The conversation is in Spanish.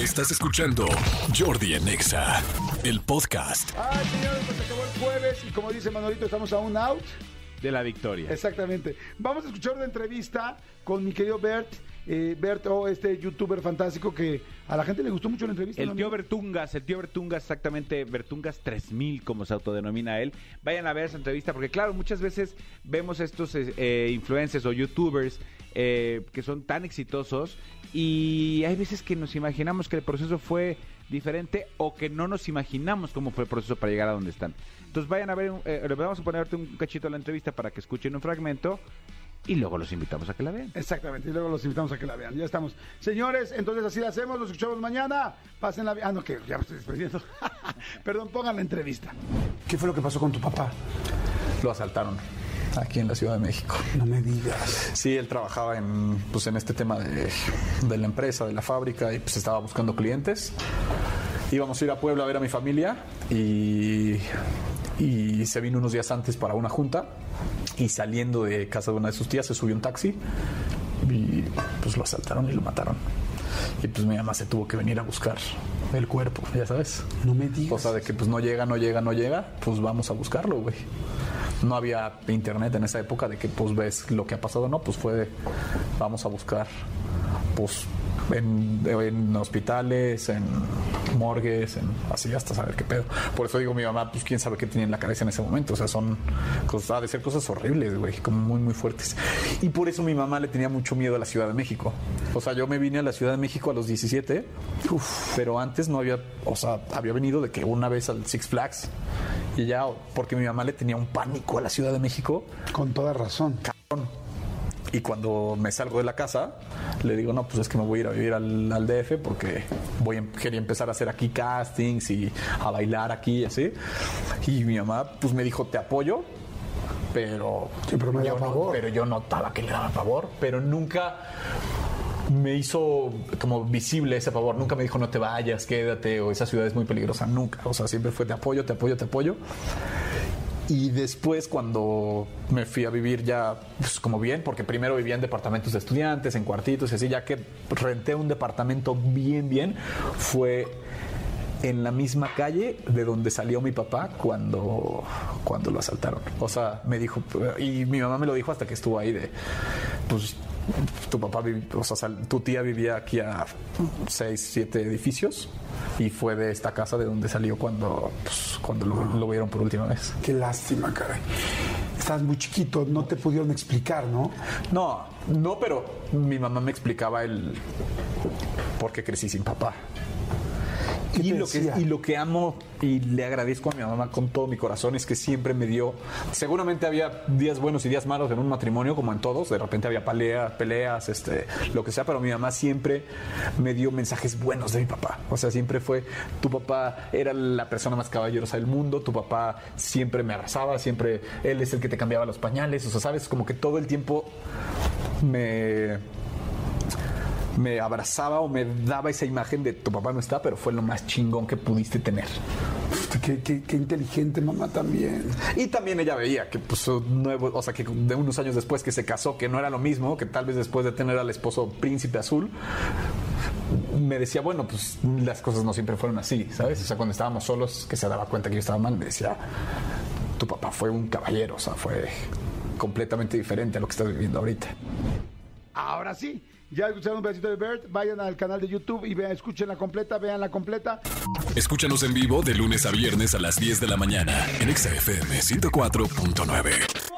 Estás escuchando Jordi en Exa, el podcast. Ay, señores, pues se acabó el jueves y como dice Manolito, estamos a un out. de la victoria. Exactamente. Vamos a escuchar una entrevista con mi querido Bert. Eh, Bert, o este youtuber fantástico que a la gente le gustó mucho la entrevista. El ¿no, tío? Bertungas, el tío Bertungas, exactamente, Bertungas 3000, como se autodenomina él. Vayan a ver esa entrevista, porque claro, muchas veces vemos estos eh, eh, influencers o youtubers eh, que son tan exitosos y hay veces que nos imaginamos que el proceso fue diferente o que no nos imaginamos cómo fue el proceso para llegar a donde están. Entonces vayan a ver, eh, vamos a ponerte un cachito de la entrevista para que escuchen un fragmento y luego los invitamos a que la vean. Exactamente, y luego los invitamos a que la vean. Ya estamos. Señores, entonces así la hacemos, los escuchamos mañana. Pásenla bien. Ah, no, que ya me estoy despidiendo. Perdón, pongan la entrevista. ¿Qué fue lo que pasó con tu papá? Lo asaltaron aquí en la Ciudad de México. No me digas. Sí, él trabajaba en, pues, en este tema de, de la empresa, de la fábrica, y pues estaba buscando clientes. Íbamos a ir a Puebla a ver a mi familia y, y se vino unos días antes para una junta y saliendo de casa de una de sus tías se subió un taxi y pues lo asaltaron y lo mataron. Y pues mi mamá se tuvo que venir a buscar el cuerpo, ya sabes. No me digas. O sea, de que pues no llega, no llega, no llega, pues vamos a buscarlo, güey. No había internet en esa época de que pues ves lo que ha pasado, no, pues fue de, vamos a buscar, pues en, en hospitales, en morgues, en así hasta saber qué pedo. Por eso digo mi mamá, pues quién sabe qué tenía en la cabeza en ese momento. O sea, son cosas, ha de ser cosas horribles, güey, como muy, muy fuertes. Y por eso mi mamá le tenía mucho miedo a la Ciudad de México. O sea, yo me vine a la Ciudad de México a los 17, uf, pero antes no había, o sea, había venido de que una vez al Six Flags y ya, porque mi mamá le tenía un pánico a la Ciudad de México. Con toda razón. Y cuando me salgo de la casa, le digo, no, pues es que me voy a ir a vivir al, al DF porque voy a, quería empezar a hacer aquí castings y a bailar aquí y así. Y mi mamá, pues me dijo, te apoyo, pero, Sí, pero me da yo no- pero yo notaba que le daba pavor, pero nunca me hizo como visible ese pavor. Nunca me dijo, no te vayas, quédate, o esa ciudad es muy peligrosa. Nunca. O sea, siempre fue, te apoyo, te apoyo, te apoyo. Y después cuando me fui a vivir ya pues, como bien, porque primero vivía en departamentos de estudiantes, en cuartitos y así, ya que renté un departamento bien, bien, fue en la misma calle de donde salió mi papá cuando, cuando lo asaltaron. O sea, me dijo, y mi mamá me lo dijo hasta que estuvo ahí de, pues tu papá, o sea, tu tía vivía aquí a seis, siete edificios y fue de esta casa de donde salió cuando, pues, cuando lo, lo vieron por última vez. Qué lástima, caray. Estás muy chiquito, no te pudieron explicar, ¿no? No, no, pero mi mamá me explicaba el por qué crecí sin papá. ¿Qué Y lo, que, y lo que amo y le agradezco a mi mamá con todo mi corazón es que siempre me dio. Seguramente había días buenos y días malos en un matrimonio, como en todos. De repente había peleas, peleas, este, lo que sea, pero mi mamá siempre me dio mensajes buenos de mi papá. O sea, siempre fue: tu papá era la persona más caballerosa del mundo, tu papá siempre me abrazaba, siempre él es el que te cambiaba los pañales. O sea, sabes, como que todo el tiempo me me abrazaba o me daba esa imagen de tu papá no está, pero fue lo más chingón que pudiste tener. Qué, qué- qué inteligente mamá también. Y también ella veía que, pues, nuevo, o sea, que de unos años después que se casó, que no era lo mismo, que tal vez después de tener al esposo príncipe azul, me decía, bueno, pues las cosas no siempre fueron así, ¿sabes? O sea, cuando estábamos solos, que se daba cuenta que yo estaba mal, me decía, tu papá fue un caballero, o sea, fue completamente diferente a lo que estás viviendo ahorita. Ahora sí, ya escucharon un pedacito de Bert, vayan al canal de YouTube y vean, escuchen la completa, vean la completa. Escúchanos en vivo de lunes a viernes a las 10 de la mañana en Exa FM 104.9.